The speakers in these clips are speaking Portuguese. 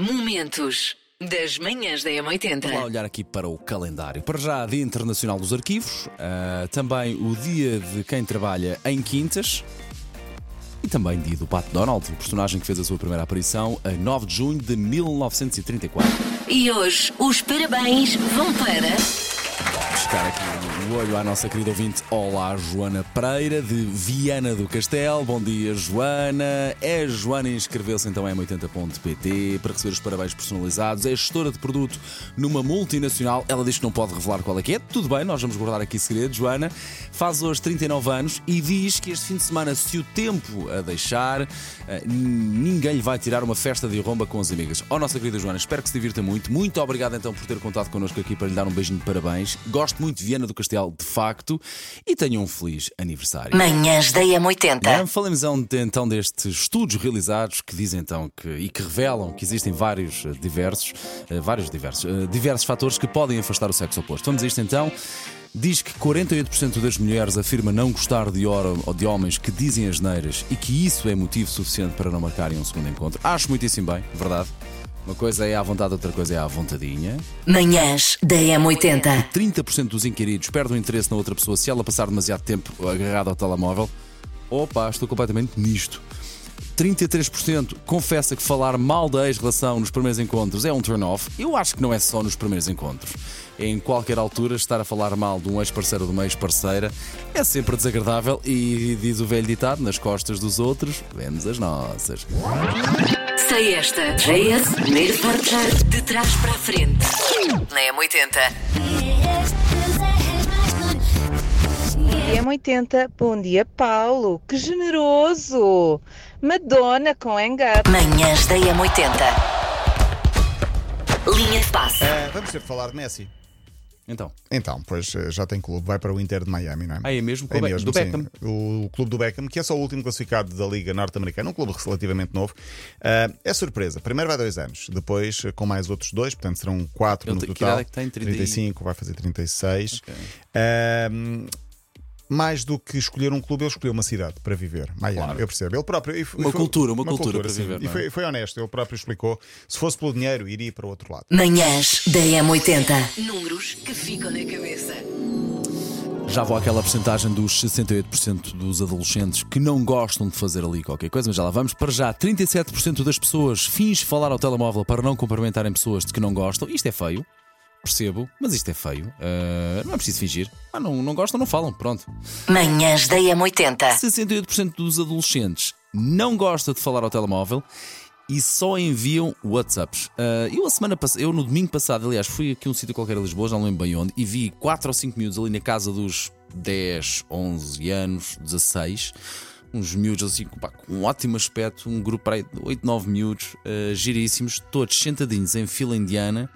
Momentos das manhãs da Vamos lá M80. olhar aqui para o calendário. Para já, Dia Internacional dos Arquivos, ah, também o Dia de quem trabalha em quintas e também Dia do Pato Donald, o personagem que fez a sua primeira aparição a 9 de junho de 1934. E hoje os parabéns vão para. Buscar aqui o olho à nossa querida ouvinte. Olá, Joana Pereira, de Viana do Castelo. Bom dia, Joana. É Joana inscreveu-se então em 80.pt para receber os parabéns personalizados. É gestora de produto numa multinacional. Ela diz que não pode revelar qual é que é. Tudo bem, nós vamos guardar aqui segredo. Joana faz hoje 39 anos e diz que este fim de semana, se o tempo a deixar, eh, ninguém lhe vai tirar uma festa de romba com as amigas. Oh, nossa querida Joana, espero que se divirta muito. Muito obrigado então por ter contado connosco aqui para lhe dar um beijinho de parabéns. Gosto muito de Viana do Castelo, de facto, e tenha um feliz aniversário. Manhãs da Não, M80. falemos então, então destes estudos realizados que dizem então que, e que revelam que existem vários eh, diversos, eh, vários diversos, eh, diversos fatores que podem afastar o sexo oposto. Vamos a isto então. Diz que 48% das mulheres afirma não gostar de, ou de homens que dizem as neiras e que isso é motivo suficiente para não marcarem um segundo encontro. Acho muitíssimo bem, verdade. Uma coisa é à vontade, outra coisa é à vontadinha. Manhãs da M80. 30% dos inquiridos perdem o interesse na outra pessoa se ela passar demasiado tempo agarrada ao telemóvel. Opa, estou completamente nisto. 33% confessa que falar mal da ex-relação nos primeiros encontros é um turn-off. Eu acho que não é só nos primeiros encontros. Em qualquer altura estar a falar mal de um ex-parceiro ou de uma ex-parceira é sempre desagradável e diz o velho ditado: nas costas dos outros, vemos as nossas. Sei esta. JS, primeiro portar de trás para a frente. Na M80. Dia 80, bom dia Paulo, que generoso! Madonna com Engar. Manhãs da M80. Linha de passe. Eh, vamos ter de falar de Messi. Então, Então, pois eh, já tem clube, vai para o Inter de Miami, não é? Ah, é mesmo? Com o Be- do sim. Beckham? O, o clube do Beckham, que é só o último classificado da Liga Norte-Americana, um clube relativamente novo. Eh, é surpresa. Primeiro vai dois anos, depois eh, com mais outros dois, portanto serão quatro Ele no tem- que total. idade é que tem? 30 e- 35, vai fazer 36. Ok. Eh, mais do que escolher um clube, ele escolheu uma cidade para viver. Miami, Claro. eu percebo. Ele próprio. e foi- Uma cultura, uma cultura para sim. viver, E é? foi, foi honesto, ele próprio explicou. Se fosse pelo dinheiro, iria para o outro lado. Manhãs da M80. Ficam na cabeça. Já vou àquela porcentagem dos 68% dos adolescentes que não gostam de fazer ali qualquer coisa, mas já lá vamos. Para já, 37% das pessoas finge falar ao telemóvel para não cumprimentarem pessoas de que não gostam. Isto é feio, percebo, mas isto é feio. Ah, não é preciso fingir. Ah, não, não gostam, não falam, pronto. Manhãs da M80. 68% dos adolescentes não gosta de falar ao telemóvel e só enviam WhatsApps. Ah, eu, a semana pass- eu no domingo passado, aliás, fui aqui a um sítio qualquer em Lisboa, já não lembro bem onde, e vi 4 ou 5 miúdos ali na casa dos 10, 11 anos, 16. Uns miúdos assim, pá, com um ótimo aspecto, um grupo de 8, 9 miúdos, ah, giríssimos, todos sentadinhos em fila indiana,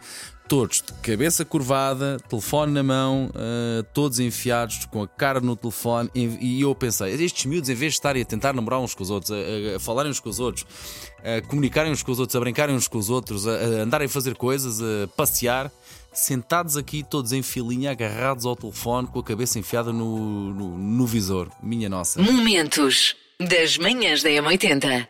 todos de cabeça curvada, telefone na mão, ah, todos enfiados com a cara no telefone. E e eu pensei, estes miúdos, em vez de estarem a tentar namorar uns com os outros, a, a- a falarem uns com os outros, a comunicarem uns com os outros, a brincarem uns com os outros, a, a andarem a fazer coisas, a passear, sentados aqui todos em filinha, agarrados ao telefone, com a cabeça enfiada no, no, no visor. Minha nossa. Momentos das manhãs da M80.